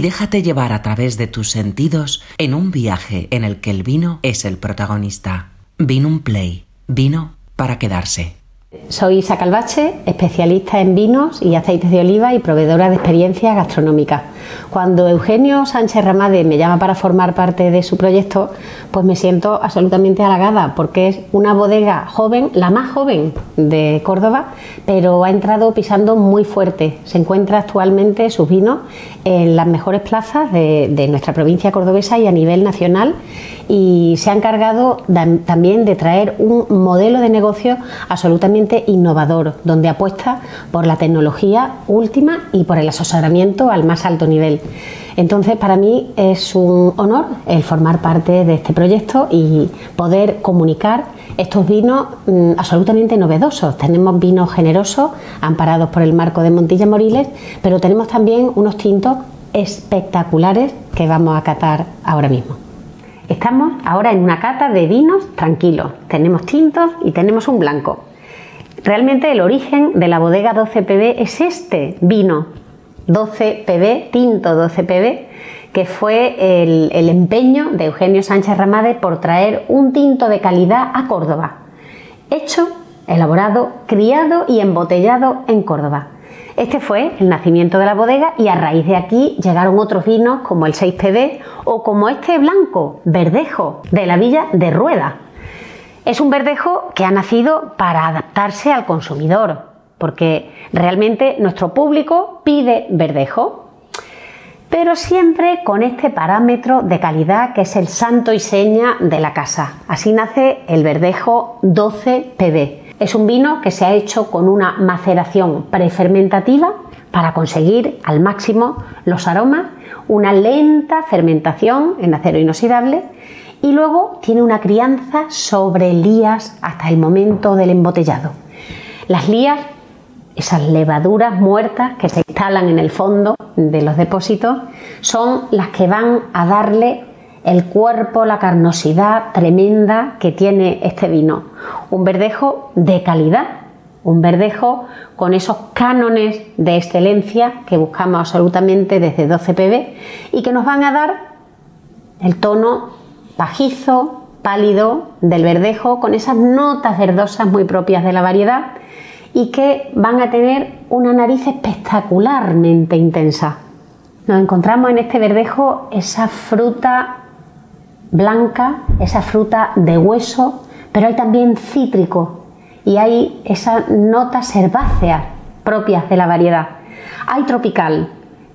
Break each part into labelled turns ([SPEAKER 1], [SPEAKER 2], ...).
[SPEAKER 1] Déjate llevar a través de tus sentidos en un viaje en el que el vino es el protagonista. Vino un play. Vino para quedarse.
[SPEAKER 2] Soy Isa Calvache, especialista en vinos y aceites de oliva y proveedora de experiencias gastronómicas. Cuando Eugenio Sánchez Ramade me llama para formar parte de su proyecto, pues me siento absolutamente halagada porque es una bodega joven, la más joven de Córdoba, pero ha entrado pisando muy fuerte. Se encuentra actualmente sus vinos en las mejores plazas de, nuestra provincia cordobesa y a nivel nacional y se ha encargado también de traer un modelo de negocio absolutamente innovador, donde apuesta por la tecnología última y por el asesoramiento al más alto nivel. Entonces, para mí es un honor el formar parte de este proyecto y poder comunicar estos vinos mm, absolutamente novedosos. Tenemos vinos generosos, amparados por el marco de Montilla Moriles, pero tenemos también unos tintos espectaculares que vamos a catar ahora mismo. Estamos ahora en una cata de vinos tranquilos. Tenemos tintos y tenemos un blanco. Realmente el origen de la bodega 12PB es este vino 12PB, tinto 12PB, que fue el, empeño de Eugenio Sánchez Ramade por traer un tinto de calidad a Córdoba, hecho, elaborado, criado y embotellado en Córdoba. Este fue el nacimiento de la bodega y a raíz de aquí llegaron otros vinos como el 6PB o como este blanco, verdejo, de la villa de Rueda. Es un verdejo que ha nacido para adaptarse al consumidor, porque realmente nuestro público pide verdejo, pero siempre con este parámetro de calidad que es el santo y seña de la casa. Así nace el verdejo 12 PB. Es un vino que se ha hecho con una maceración prefermentativa para conseguir al máximo los aromas, una lenta fermentación en acero inoxidable y luego tiene una crianza sobre lías hasta el momento del embotellado. Las lías, esas levaduras muertas que se instalan en el fondo de los depósitos, son las que van a darle el cuerpo, la carnosidad tremenda que tiene este vino. Un verdejo de calidad, un verdejo con esos cánones de excelencia que buscamos absolutamente desde 12 pb y que nos van a dar el tono pajizo, pálido del verdejo con esas notas verdosas muy propias de la variedad y que van a tener una nariz espectacularmente intensa. Nos encontramos en este verdejo esa fruta blanca, esa fruta de hueso, pero hay también cítrico y hay esas notas herbáceas propias de la variedad. Hay tropical,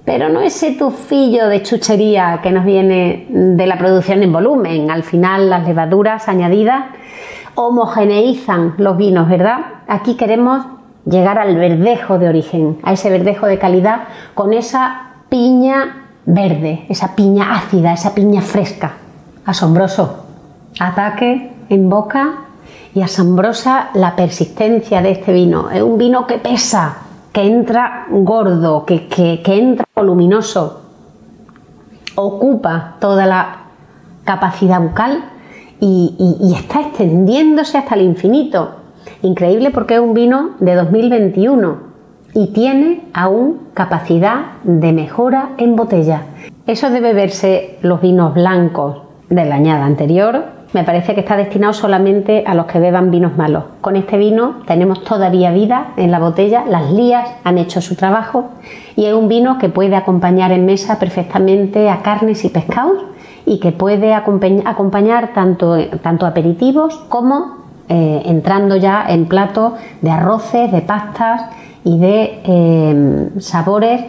[SPEAKER 2] pero no ese tufillo de chuchería que nos viene de la producción en volumen. Al final las levaduras añadidas homogeneizan los vinos, ¿verdad? Aquí queremos llegar al verdejo de origen, a ese verdejo de calidad con esa piña verde, esa piña ácida, esa piña fresca asombroso. Ataque en boca y asombrosa la persistencia de este vino. Es un vino que pesa, que entra gordo, que, entra voluminoso, ocupa toda la capacidad bucal y, y, está extendiéndose hasta el infinito. Increíble porque es un vino de 2021 y tiene aún capacidad de mejora en botella. Eso debe verse los vinos blancos, de la añada anterior, me parece que está destinado solamente a los que beban vinos malos. Con este vino tenemos todavía vida en la botella, las lías han hecho su trabajo y es un vino que puede acompañar en mesa perfectamente a carnes y pescados y que puede acompañar tanto, tanto aperitivos como eh, entrando ya en platos de arroces, de pastas y de eh, sabores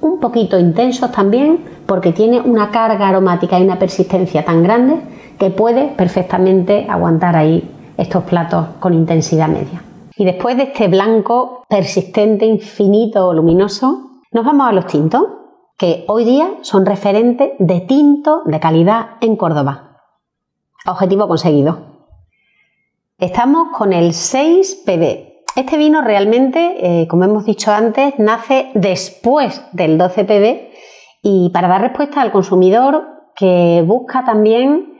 [SPEAKER 2] un poquito intensos también, porque tiene una carga aromática y una persistencia tan grande que puede perfectamente aguantar ahí estos platos con intensidad media. Y después de este blanco persistente, infinito, luminoso, nos vamos a los tintos, que hoy día son referentes de tinto de calidad en Córdoba. Objetivo conseguido. Estamos con el 6PB, este vino realmente, eh, como hemos dicho antes, nace después del 12PB y para dar respuesta al consumidor que busca también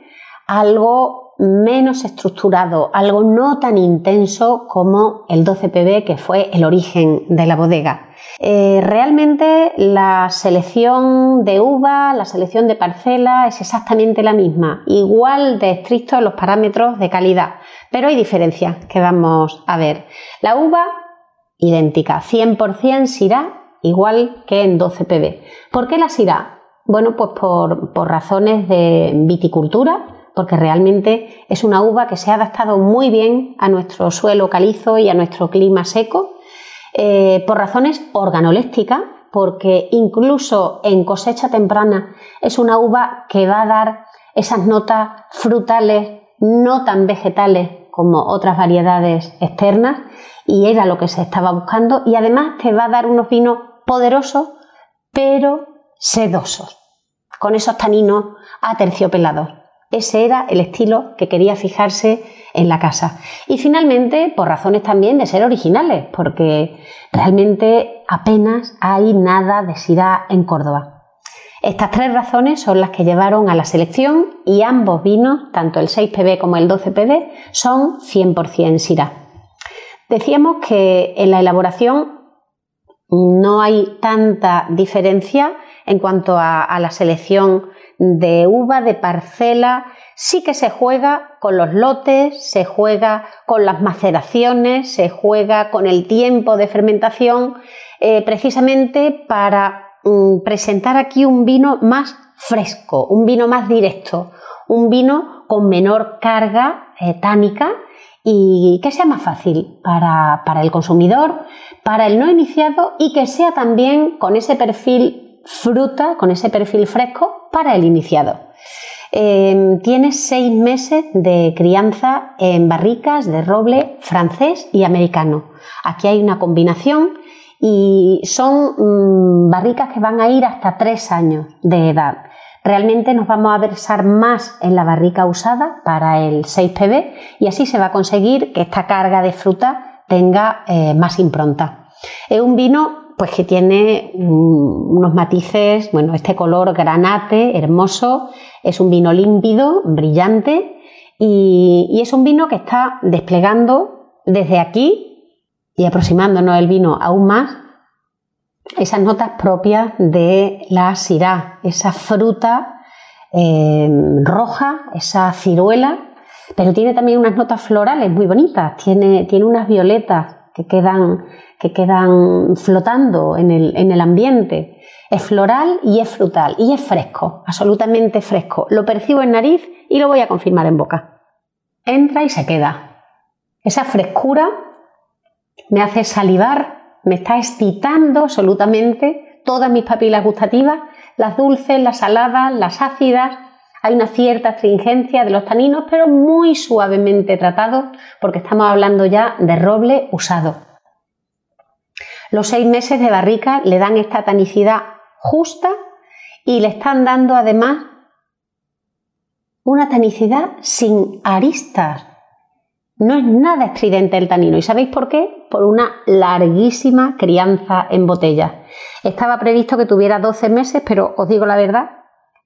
[SPEAKER 2] algo menos estructurado, algo no tan intenso como el 12PB que fue el origen de la bodega. Eh, realmente la selección de uva, la selección de parcela es exactamente la misma, igual de estrictos los parámetros de calidad, pero hay diferencias que vamos a ver. La uva, idéntica, 100% Syrah, igual que en 12 pb. ¿Por qué la Syrah? Bueno, pues por razones de viticultura, porque realmente es una uva que se ha adaptado muy bien a nuestro suelo calizo y a nuestro clima seco, eh, por razones organolépticas, porque incluso en cosecha temprana es una uva que va a dar esas notas frutales no tan vegetales como otras variedades externas y era lo que se estaba buscando y además te va a dar unos vinos poderosos pero sedosos, con esos taninos aterciopelados. Ese era el estilo que quería fijarse en la casa. Y finalmente, por razones también de ser originales, porque realmente apenas hay nada de Syrah en Córdoba. Estas tres razones son las que llevaron a la selección y ambos vinos, tanto el 6PB como el 12PB, son 100% Syrah. Decíamos que en la elaboración no hay tanta diferencia en cuanto a la selección de uva, de parcela, sí que se juega con los lotes, se juega con las maceraciones, se juega con el tiempo de fermentación, eh, precisamente para mm, presentar aquí un vino más fresco, un vino más directo, un vino con menor carga eh, tánica y que sea más fácil para, para el consumidor, para el no iniciado y que sea también con ese perfil fruta con ese perfil fresco para el iniciado. Em, tiene seis meses de crianza en barricas de roble francés y americano. Aquí hay una combinación y son mm, barricas que van a ir hasta tres años de edad. Realmente nos vamos a versar más en la barrica usada para el 6PB y así se va a conseguir que esta carga de fruta tenga eh, más impronta. Es un vino pues que tiene mm, unos matices, bueno, este color granate, hermoso, es un vino límpido, brillante y, es un vino que está desplegando desde aquí y aproximándonos el vino aún más esas notas propias de la sirá, esa fruta eh, roja, esa ciruela, pero tiene también unas notas florales muy bonitas, tiene, tiene unas violetas que quedan que quedan flotando en el, ambiente. Es floral y es frutal y es fresco, absolutamente fresco. Lo percibo en nariz y lo voy a confirmar en boca. Entra y se queda. Esa frescura me hace salivar, me está excitando absolutamente todas mis papilas gustativas, las dulces, las saladas, las ácidas. Hay una cierta astringencia de los taninos, pero muy suavemente tratados porque estamos hablando ya de roble usado. Los seis meses de barrica le dan esta tanicidad justa y le están dando además una tanicidad sin aristas. No es nada estridente el tanino. ¿Y sabéis por qué? Por una larguísima crianza en botella. Estaba previsto que tuviera 12 meses, pero os digo la verdad,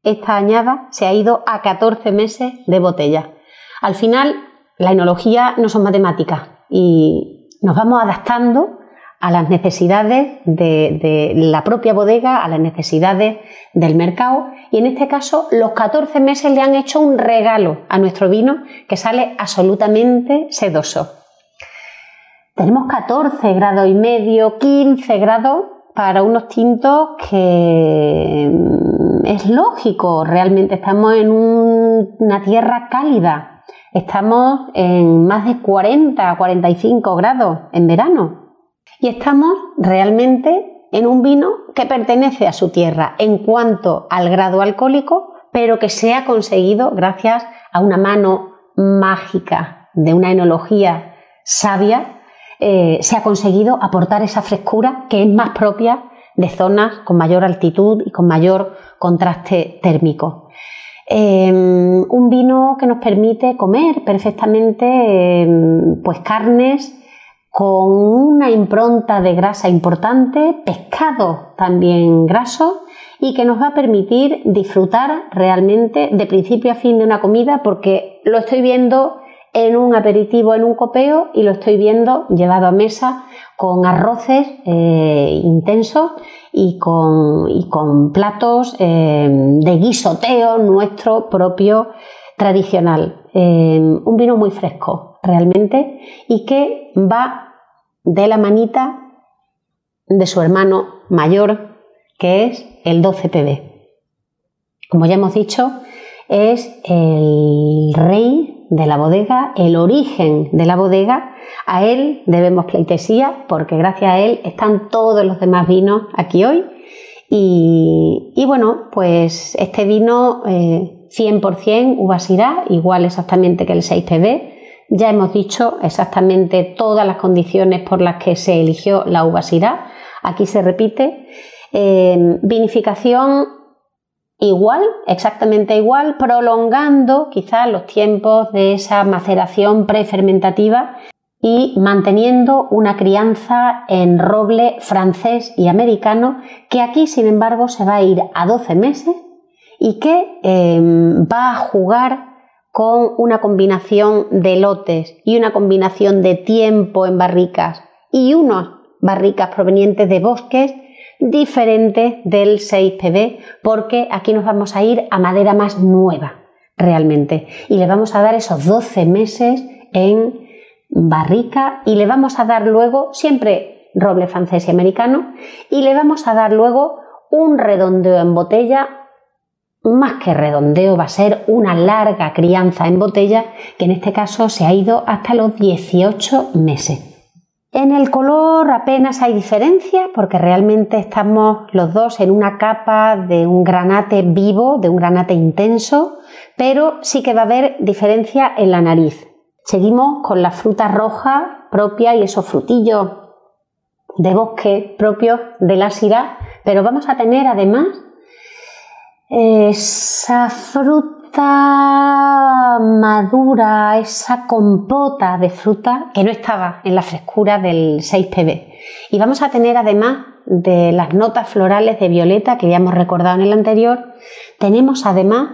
[SPEAKER 2] esta añada se ha ido a 14 meses de botella. Al final, la enología no son matemáticas y nos vamos adaptando a las necesidades de, la propia bodega, a las necesidades del mercado. Y en este caso los 14 meses le han hecho un regalo a nuestro vino que sale absolutamente sedoso. Tenemos 14 grados y medio, 15 grados para unos tintos que mm, es lógico, realmente estamos en una tierra cálida, estamos en más de 40, 45 grados en verano, y estamos realmente en un vino que pertenece a su tierra en cuanto al grado alcohólico, pero que se ha conseguido gracias a una mano mágica de una enología sabia, eh, se ha conseguido aportar esa frescura que es más propia de zonas con mayor altitud y con mayor contraste térmico. Em, un vino que nos permite comer perfectamente em, pues carnes con una impronta de grasa importante, pescado también graso y que nos va a permitir disfrutar realmente de principio a fin de una comida porque lo estoy viendo en un aperitivo, en un copeo y lo estoy viendo llevado a mesa con arroces eh, intensos y con, platos eh, de guisoteo nuestro propio tradicional. Eh, un vino muy fresco realmente y que va de la manita de su hermano mayor que es el 12PB. Como ya hemos dicho, es el rey de la bodega, el origen de la bodega. A él debemos pleitesía porque gracias a él están todos los demás vinos aquí hoy. Y, bueno, pues este vino 100% eh, uva sirá, igual exactamente que el 6PB. Ya hemos dicho exactamente todas las condiciones por las que se eligió la uva sirá. Aquí se repite. Eh, vinificación igual, exactamente igual, prolongando quizás los tiempos de esa maceración prefermentativa y manteniendo una crianza en roble francés y americano que aquí sin embargo se va a ir a 12 meses y que em, va a jugar con una combinación de lotes y una combinación de tiempo en barricas y unas barricas provenientes de bosques diferente del 6PB porque aquí nos vamos a ir a madera más nueva realmente. Y le vamos a dar esos 12 meses en barrica y le vamos a dar luego siempre roble francés y americano y le vamos a dar luego un redondeo en botella más que redondeo va a ser una larga crianza en botella que en este caso se ha ido hasta los 18 meses. En el color apenas hay diferencia porque realmente estamos los dos en una capa de un granate vivo, de un granate intenso, pero sí que va a haber diferencia en la nariz. Seguimos con la fruta roja propia y esos frutillos de bosque propios de la sirá, pero vamos a tener además esa fruta madura, esa compota de fruta que no estaba en la frescura del 6PB. Y vamos a tener además de las notas florales de violeta que ya hemos recordado en el anterior, tenemos además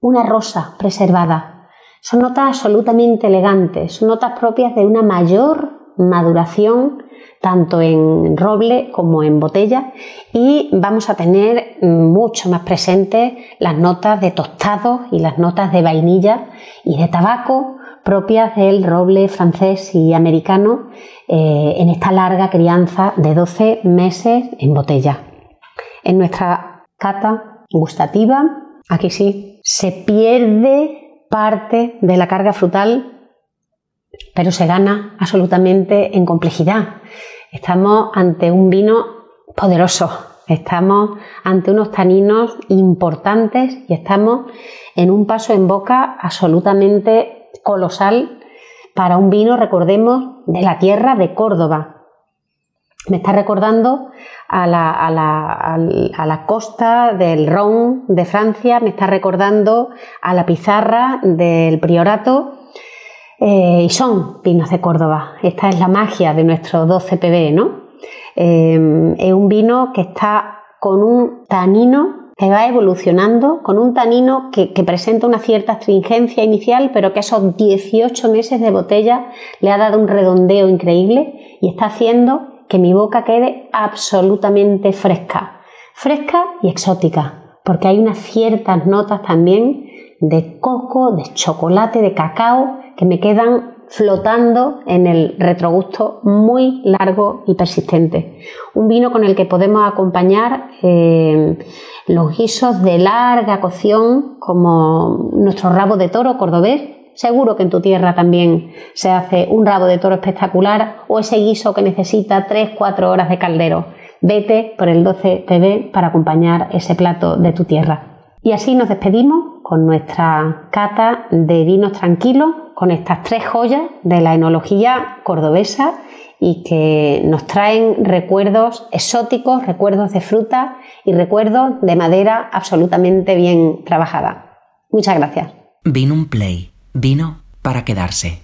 [SPEAKER 2] una rosa preservada. Son notas absolutamente elegantes, son notas propias de una mayor maduración tanto en roble como en botella y vamos a tener mucho más presentes las notas de tostado y las notas de vainilla y de tabaco propias del roble francés y americano eh, en esta larga crianza de 12 meses en botella. En nuestra cata gustativa, aquí sí, se pierde parte de la carga frutal pero se gana absolutamente en complejidad. Estamos ante un vino poderoso, estamos ante unos taninos importantes y estamos en un paso en boca absolutamente colosal para un vino, recordemos, de la tierra de Córdoba. Me está recordando a la, costa del Rhône de Francia, me está recordando a la pizarra del Priorato eh, y son vinos de Córdoba. Esta es la magia de nuestro 12PB, ¿no? Eh, es un vino que está con un tanino que va evolucionando, con un tanino que, que, presenta una cierta astringencia inicial, pero que esos 18 meses de botella le ha dado un redondeo increíble y está haciendo que mi boca quede absolutamente fresca, fresca y exótica, porque hay unas ciertas notas también de coco, de chocolate, de cacao, que me quedan flotando en el retrogusto muy largo y persistente. Un vino con el que podemos acompañar eh, los guisos de larga cocción como nuestro rabo de toro cordobés. Seguro que en tu tierra también se hace un rabo de toro espectacular o ese guiso que necesita 3-4 horas de caldero. Vete por el 12 pb para acompañar ese plato de tu tierra. Y así nos despedimos con nuestra cata de vinos tranquilos, con estas tres joyas de la enología cordobesa y que nos traen recuerdos exóticos, recuerdos de fruta y recuerdos de madera absolutamente bien trabajada. Muchas gracias.
[SPEAKER 1] Vino un play, vino para quedarse.